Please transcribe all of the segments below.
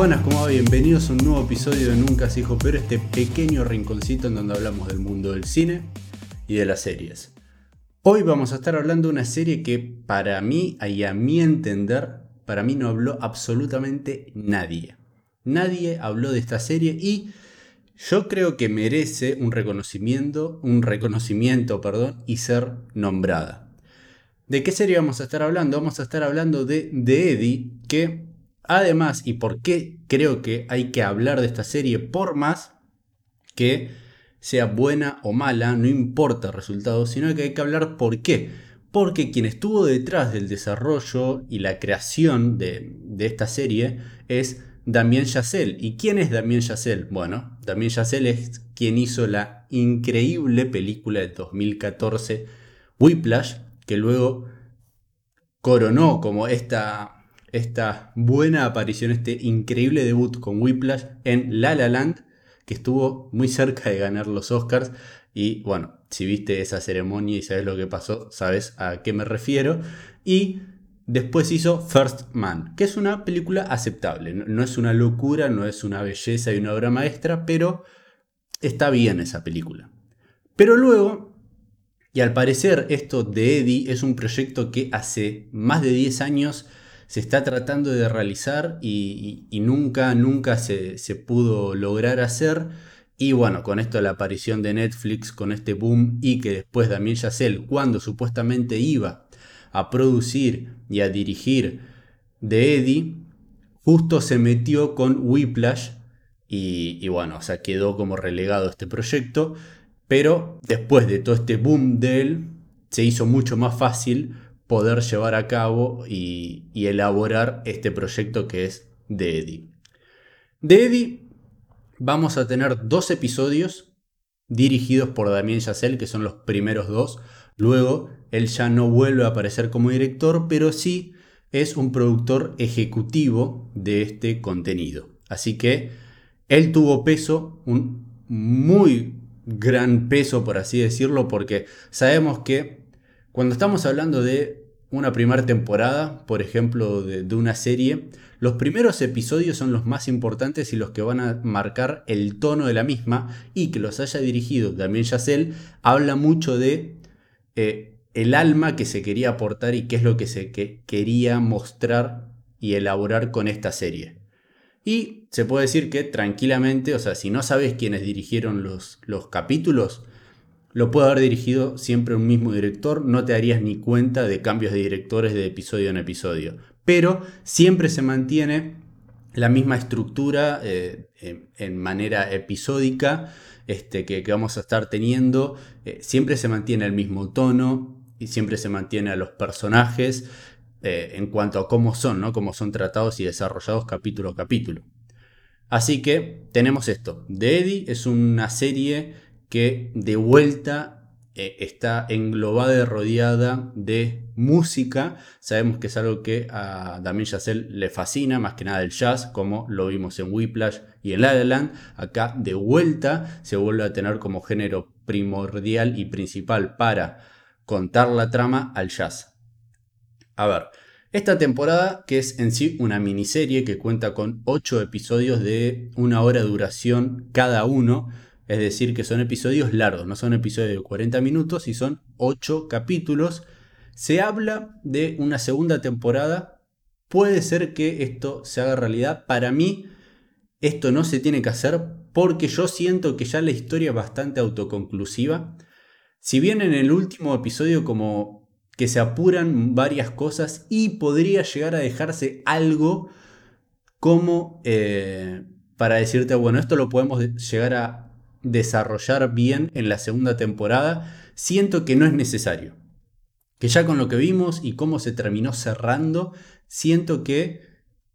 Buenas, como va? Bienvenidos a un nuevo episodio de Nunca se dijo pero este pequeño rinconcito en donde hablamos del mundo del cine y de las series. Hoy vamos a estar hablando de una serie que para mí y a mi entender, para mí no habló absolutamente nadie. Nadie habló de esta serie y yo creo que merece un reconocimiento, un reconocimiento, perdón, y ser nombrada. ¿De qué serie vamos a estar hablando? Vamos a estar hablando de, de Eddie, que Además, y por qué creo que hay que hablar de esta serie, por más que sea buena o mala, no importa el resultado, sino que hay que hablar por qué. Porque quien estuvo detrás del desarrollo y la creación de, esta serie es Damien Chazelle. ¿Y quién es Damien Chazelle? Bueno, Damien Chazelle es quien hizo la increíble película de 2014 Whiplash, que luego coronó como esta esta buena aparición, este increíble debut con Whiplash en La La Land, que estuvo muy cerca de ganar los Oscars. Y bueno, si viste esa ceremonia y sabes lo que pasó, sabes a qué me refiero. Y después hizo First Man, que es una película aceptable. No es una locura, no es una belleza y una obra maestra, pero está bien esa película. Pero luego, y al parecer esto de Eddie es un proyecto que hace más de 10 años se está tratando de realizar y, nunca, nunca se, pudo lograr hacer. Y bueno, con esto la aparición de Netflix, con este boom y que después Damien Chazelle, cuando supuestamente iba a producir y a dirigir de Eddie, justo se metió con Whiplash y, y, bueno, o sea, quedó como relegado este proyecto, pero después de todo este boom de él, se hizo mucho más fácil poder llevar a cabo y, elaborar este proyecto que es de Eddie. De Eddie vamos a tener dos episodios dirigidos por Damien Chazelle, que son los primeros dos. Luego, él ya no vuelve a aparecer como director, pero sí es un productor ejecutivo de este contenido. Así que él tuvo peso, un muy gran peso, por así decirlo, porque sabemos que cuando estamos hablando de una primera temporada, por ejemplo, de, una serie, los primeros episodios son los más importantes y los que van a marcar el tono de la misma y que los haya dirigido también Yacel habla mucho de eh, el alma que se quería aportar y qué es lo que se quería mostrar y elaborar con esta serie. Y se puede decir que tranquilamente, o sea, si no sabes quiénes dirigieron los, los capítulos, lo puede haber dirigido siempre un mismo director, no te darías ni cuenta de cambios de directores de episodio en episodio. Pero siempre se mantiene la misma estructura eh, en, manera episódica este, que, vamos a estar teniendo. Eh, siempre se mantiene el mismo tono y siempre se mantiene a los personajes eh, en cuanto a cómo son, ¿no? cómo son tratados y desarrollados capítulo a capítulo. Así que tenemos esto. The Eddie es una serie que de vuelta eh, está englobada y rodeada de música. Sabemos que es algo que a Damien Chazelle le fascina, más que nada el jazz, como lo vimos en Whiplash y en La. Acá de vuelta se vuelve a tener como género primordial y principal para contar la trama al jazz. A ver, esta temporada, que es en sí una miniserie que cuenta con 8 episodios de una hora de duración cada uno, es decir, que son episodios largos, no son episodios de 40 minutos y son 8 capítulos. Se habla de una segunda temporada. Puede ser que esto se haga realidad. Para mí, esto no se tiene que hacer porque yo siento que ya la historia es bastante autoconclusiva. Si bien en el último episodio como que se apuran varias cosas y podría llegar a dejarse algo como eh, para decirte, bueno, esto lo podemos llegar a desarrollar bien en la segunda temporada, siento que no es necesario. Que ya con lo que vimos y cómo se terminó cerrando, siento que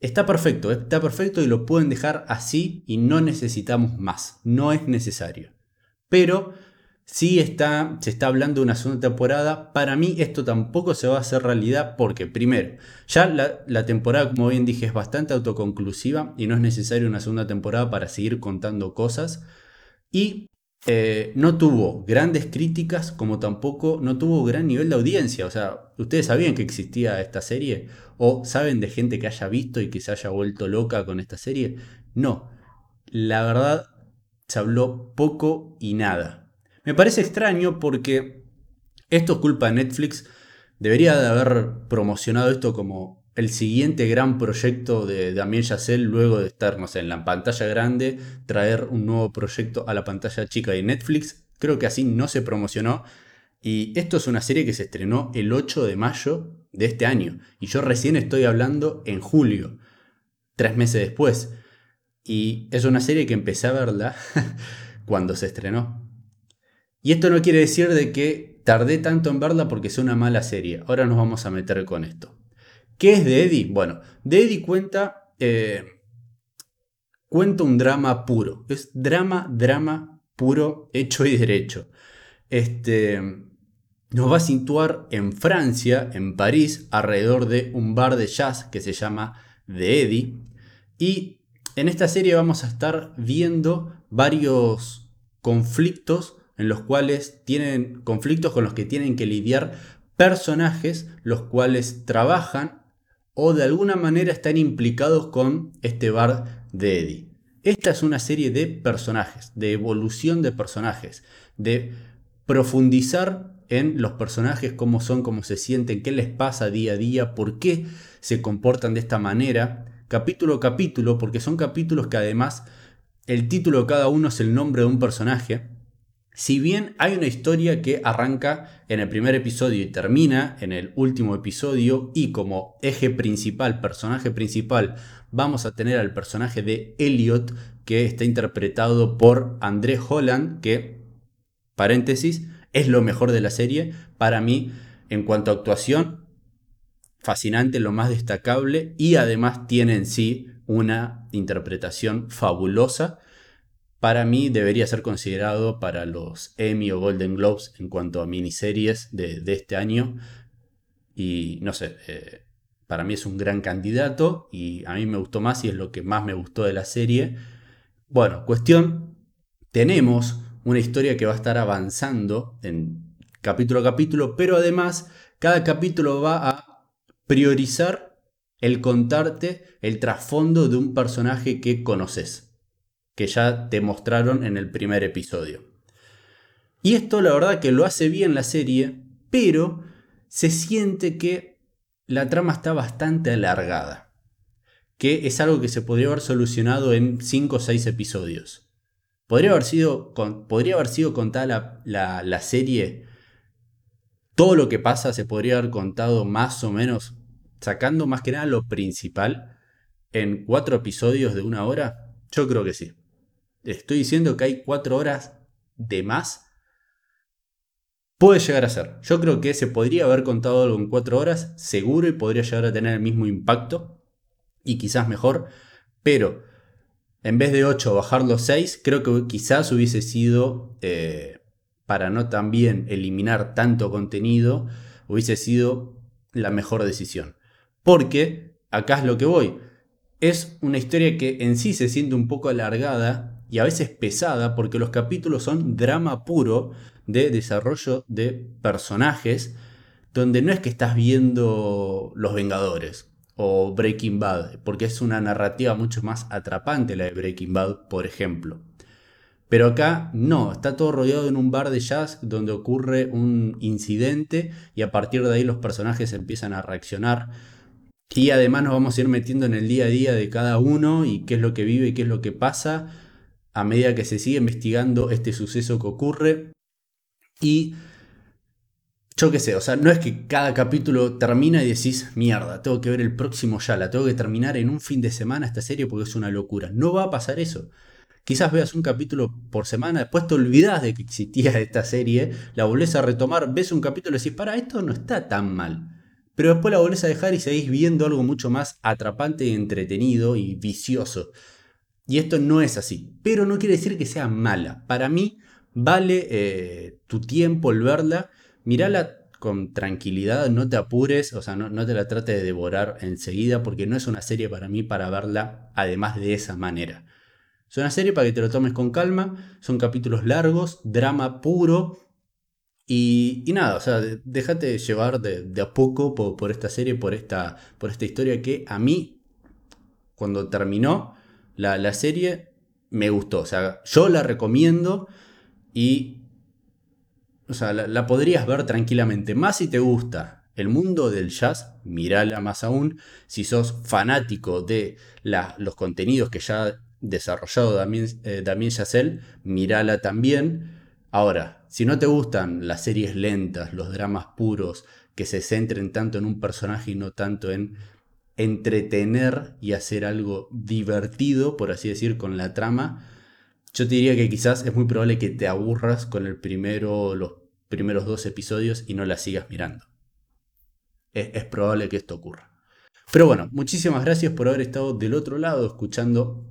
está perfecto, está perfecto y lo pueden dejar así y no necesitamos más, no es necesario. Pero si está, se está hablando de una segunda temporada, para mí esto tampoco se va a hacer realidad porque primero, ya la, la temporada, como bien dije, es bastante autoconclusiva y no es necesario una segunda temporada para seguir contando cosas. Y eh, no tuvo grandes críticas como tampoco no tuvo gran nivel de audiencia. O sea, ¿ustedes sabían que existía esta serie? ¿O saben de gente que haya visto y que se haya vuelto loca con esta serie? No. La verdad, se habló poco y nada. Me parece extraño porque esto es culpa de Netflix. Debería de haber promocionado esto como el siguiente gran proyecto de Damien Chazelle luego de estar, no sé, en la pantalla grande, traer un nuevo proyecto a la pantalla chica de Netflix. Creo que así no se promocionó. Y esto es una serie que se estrenó el 8 de mayo de este año. Y yo recién estoy hablando en julio, tres meses después. Y es una serie que empecé a verla cuando se estrenó. Y esto no quiere decir de que tardé tanto en verla porque es una mala serie. Ahora nos vamos a meter con esto. ¿Qué es de Eddie? Bueno, de Eddie cuenta, eh, cuenta un drama puro. Es drama, drama puro, hecho y derecho. Este, nos va a situar en Francia, en París, alrededor de un bar de jazz que se llama The Eddie. Y en esta serie vamos a estar viendo varios conflictos en los cuales tienen conflictos con los que tienen que lidiar personajes los cuales trabajan o de alguna manera están implicados con este bar de Eddie. Esta es una serie de personajes, de evolución de personajes, de profundizar en los personajes, cómo son, cómo se sienten, qué les pasa día a día, por qué se comportan de esta manera, capítulo a capítulo, porque son capítulos que además el título de cada uno es el nombre de un personaje, si bien hay una historia que arranca en el primer episodio y termina en el último episodio y como eje principal, personaje principal, vamos a tener al personaje de Elliot que está interpretado por André Holland, que, paréntesis, es lo mejor de la serie. Para mí, en cuanto a actuación, fascinante, lo más destacable y además tiene en sí una interpretación fabulosa para mí debería ser considerado para los Emmy o Golden Globes en cuanto a miniseries de, este año. Y no sé, eh, para mí es un gran candidato y a mí me gustó más y es lo que más me gustó de la serie. Bueno, cuestión, tenemos una historia que va a estar avanzando en capítulo a capítulo, pero además cada capítulo va a priorizar el contarte el trasfondo de un personaje que conoces que ya te mostraron en el primer episodio. Y esto la verdad que lo hace bien la serie, pero se siente que la trama está bastante alargada. Que es algo que se podría haber solucionado en 5 o 6 episodios. Podría haber sido, podría haber sido contada la, la serie. Todo lo que pasa se podría haber contado más o menos, sacando más que nada lo principal, en 4 episodios de una hora. Yo creo que sí. Estoy diciendo que hay cuatro horas de más. Puede llegar a ser. Yo creo que se podría haber contado algo en cuatro horas, seguro, y podría llegar a tener el mismo impacto. Y quizás mejor. Pero en vez de 8 bajarlo 6, creo que quizás hubiese sido, eh, para no también eliminar tanto contenido, hubiese sido la mejor decisión. Porque, acá es lo que voy, es una historia que en sí se siente un poco alargada y a veces pesada porque los capítulos son drama puro de desarrollo de personajes donde no es que estás viendo Los Vengadores o Breaking Bad, porque es una narrativa mucho más atrapante la de Breaking Bad, por ejemplo. Pero acá no, está todo rodeado en un bar de jazz donde ocurre un incidente y a partir de ahí los personajes empiezan a reaccionar. Y además nos vamos a ir metiendo en el día a día de cada uno y qué es lo que vive y qué es lo que pasa a medida que se sigue investigando este suceso que ocurre. Y yo qué sé, o sea, no es que cada capítulo termina y decís, mierda, tengo que ver el próximo ya, la tengo que terminar en un fin de semana esta serie porque es una locura. No va a pasar eso. Quizás veas un capítulo por semana, después te olvidas de que existía esta serie, la volvés a retomar, ves un capítulo y decís, para, esto no está tan mal. Pero después la volvés a dejar y seguís viendo algo mucho más atrapante entretenido y vicioso. Y esto no es así. Pero no quiere decir que sea mala. Para mí vale eh, tu tiempo el verla. Mírala con tranquilidad, no te apures, o sea, no, no te la trate de devorar enseguida porque no es una serie para mí para verla además de esa manera. Es una serie para que te lo tomes con calma, son capítulos largos, drama puro. Y, nada, o sea, déjate llevar de, a poco por, esta serie, por esta, por esta historia que a mí, cuando terminó la, serie, me gustó. O sea, yo la recomiendo y, o sea, la, podrías ver tranquilamente. Más si te gusta el mundo del jazz, mirala más aún. Si sos fanático de los contenidos que ya ha desarrollado Damien, eh, mirala también. Ahora, si no te gustan las series lentas, los dramas puros, que se centren tanto en un personaje y no tanto en entretener y hacer algo divertido, por así decir, con la trama, yo te diría que quizás es muy probable que te aburras con el primero, los primeros dos episodios y no la sigas mirando. Es, probable que esto ocurra. Pero bueno, muchísimas gracias por haber estado del otro lado escuchando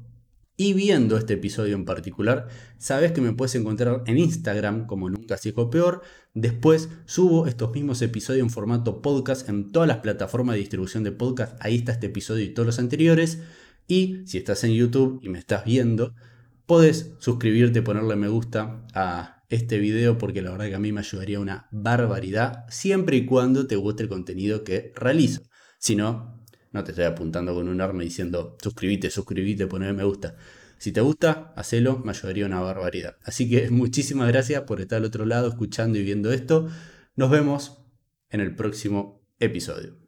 y viendo este episodio en particular. Sabes que me puedes encontrar en Instagram como Nunca Sigo Peor. Después subo estos mismos episodios en formato podcast en todas las plataformas de distribución de podcast. Ahí está este episodio y todos los anteriores. Y si estás en YouTube y me estás viendo, Podés suscribirte, ponerle me gusta a este video porque la verdad que a mí me ayudaría una barbaridad siempre y cuando te guste el contenido que realizo. Si no, no te estoy apuntando con un arma diciendo suscríbete, suscríbete, poneme me gusta. Si te gusta, hacelo, me ayudaría una barbaridad. Así que muchísimas gracias por estar al otro lado escuchando y viendo esto. Nos vemos en el próximo episodio.